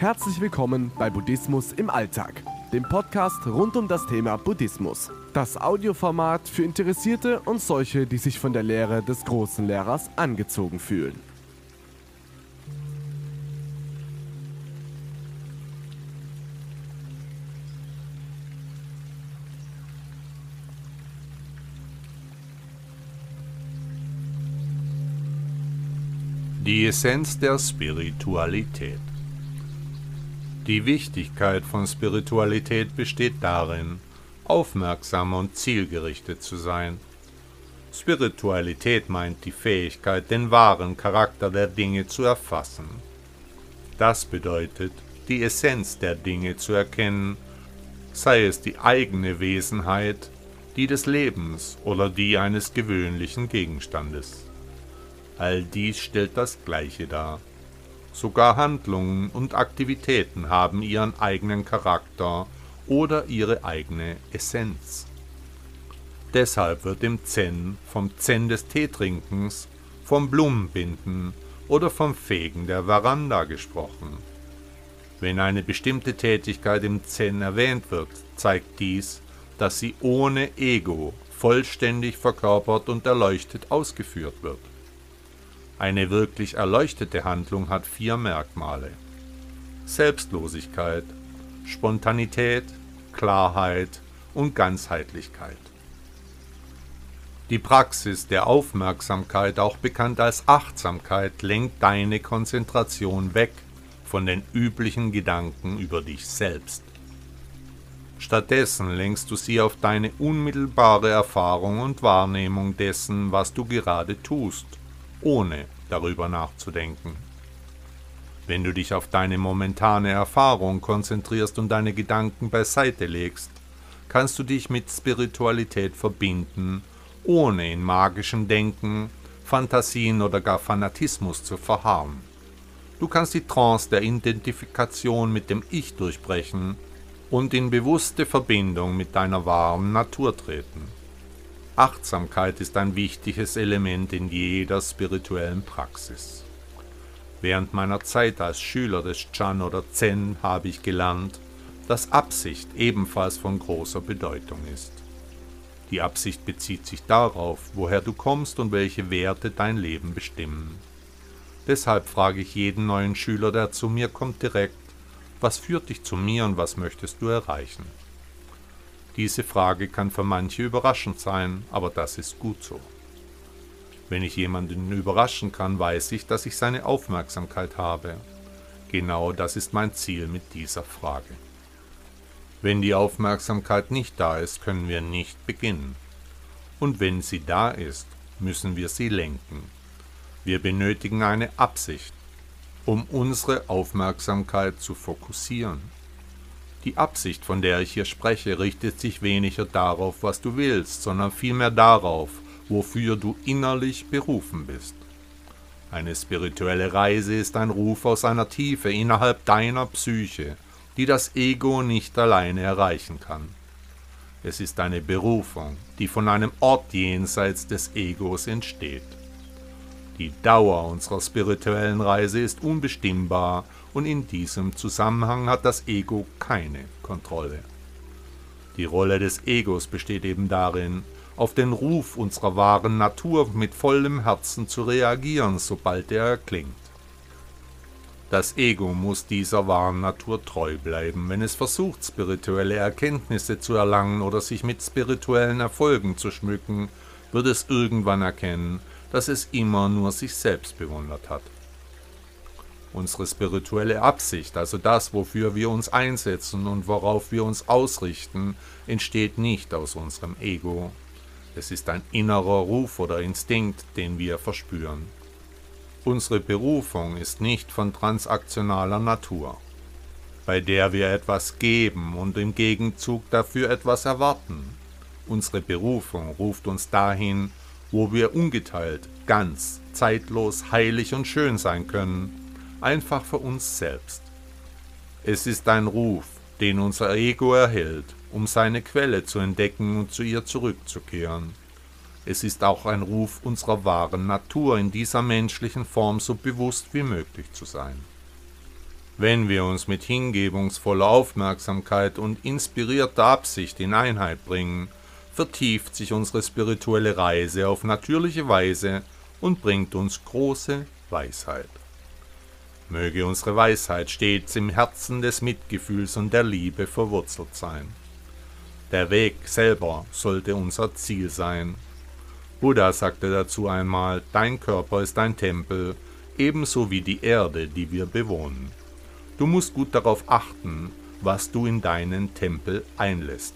Herzlich willkommen bei Buddhismus im Alltag, dem Podcast rund um das Thema Buddhismus. Das Audioformat für Interessierte und solche, die sich von der Lehre des großen Lehrers angezogen fühlen. Die Essenz der Spiritualität Die Wichtigkeit von Spiritualität besteht darin, aufmerksam und zielgerichtet zu sein. Spiritualität meint die Fähigkeit, den wahren Charakter der Dinge zu erfassen. Das bedeutet, die Essenz der Dinge zu erkennen, sei es die eigene Wesenheit, die des Lebens oder die eines gewöhnlichen Gegenstandes. All dies stellt das Gleiche dar. Sogar Handlungen und Aktivitäten haben ihren eigenen Charakter oder ihre eigene Essenz. Deshalb wird im Zen vom Zen des Teetrinkens, vom Blumenbinden oder vom Fegen der Veranda gesprochen. Wenn eine bestimmte Tätigkeit im Zen erwähnt wird, zeigt dies, dass sie ohne Ego vollständig verkörpert und erleuchtet ausgeführt wird. Eine wirklich erleuchtete Handlung hat vier Merkmale. Selbstlosigkeit, Spontanität, Klarheit und Ganzheitlichkeit. Die Praxis der Aufmerksamkeit, auch bekannt als Achtsamkeit, lenkt deine Konzentration weg von den üblichen Gedanken über dich selbst. Stattdessen lenkst du sie auf deine unmittelbare Erfahrung und Wahrnehmung dessen, was du gerade tust ohne darüber nachzudenken. Wenn du dich auf deine momentane Erfahrung konzentrierst und deine Gedanken beiseite legst, kannst du dich mit Spiritualität verbinden, ohne in magischem Denken, Fantasien oder gar Fanatismus zu verharren. Du kannst die Trance der Identifikation mit dem Ich durchbrechen und in bewusste Verbindung mit deiner wahren Natur treten. Achtsamkeit ist ein wichtiges Element in jeder spirituellen Praxis. Während meiner Zeit als Schüler des Chan oder Zen habe ich gelernt, dass Absicht ebenfalls von großer Bedeutung ist. Die Absicht bezieht sich darauf, woher du kommst und welche Werte dein Leben bestimmen. Deshalb frage ich jeden neuen Schüler, der zu mir kommt, direkt, was führt dich zu mir und was möchtest du erreichen? Diese Frage kann für manche überraschend sein, aber das ist gut so. Wenn ich jemanden überraschen kann, weiß ich, dass ich seine Aufmerksamkeit habe. Genau das ist mein Ziel mit dieser Frage. Wenn die Aufmerksamkeit nicht da ist, können wir nicht beginnen. Und wenn sie da ist, müssen wir sie lenken. Wir benötigen eine Absicht, um unsere Aufmerksamkeit zu fokussieren. Die Absicht, von der ich hier spreche, richtet sich weniger darauf, was du willst, sondern vielmehr darauf, wofür du innerlich berufen bist. Eine spirituelle Reise ist ein Ruf aus einer Tiefe innerhalb deiner Psyche, die das Ego nicht alleine erreichen kann. Es ist eine Berufung, die von einem Ort jenseits des Egos entsteht. Die Dauer unserer spirituellen Reise ist unbestimmbar und in diesem Zusammenhang hat das Ego keine Kontrolle. Die Rolle des Egos besteht eben darin, auf den Ruf unserer wahren Natur mit vollem Herzen zu reagieren, sobald er erklingt. Das Ego muss dieser wahren Natur treu bleiben, wenn es versucht, spirituelle Erkenntnisse zu erlangen oder sich mit spirituellen Erfolgen zu schmücken, wird es irgendwann erkennen, dass es immer nur sich selbst bewundert hat. Unsere spirituelle Absicht, also das, wofür wir uns einsetzen und worauf wir uns ausrichten, entsteht nicht aus unserem Ego. Es ist ein innerer Ruf oder Instinkt, den wir verspüren. Unsere Berufung ist nicht von transaktionaler Natur, bei der wir etwas geben und im Gegenzug dafür etwas erwarten. Unsere Berufung ruft uns dahin, wo wir ungeteilt, ganz, zeitlos, heilig und schön sein können, einfach für uns selbst. Es ist ein Ruf, den unser Ego erhält, um seine Quelle zu entdecken und zu ihr zurückzukehren. Es ist auch ein Ruf unserer wahren Natur, in dieser menschlichen Form so bewusst wie möglich zu sein. Wenn wir uns mit hingebungsvoller Aufmerksamkeit und inspirierter Absicht in Einheit bringen, vertieft sich unsere spirituelle Reise auf natürliche Weise und bringt uns große Weisheit. Möge unsere Weisheit stets im Herzen des Mitgefühls und der Liebe verwurzelt sein. Der Weg selber sollte unser Ziel sein. Buddha sagte dazu einmal, dein Körper ist ein Tempel, ebenso wie die Erde, die wir bewohnen. Du musst gut darauf achten, was du in deinen Tempel einlässt.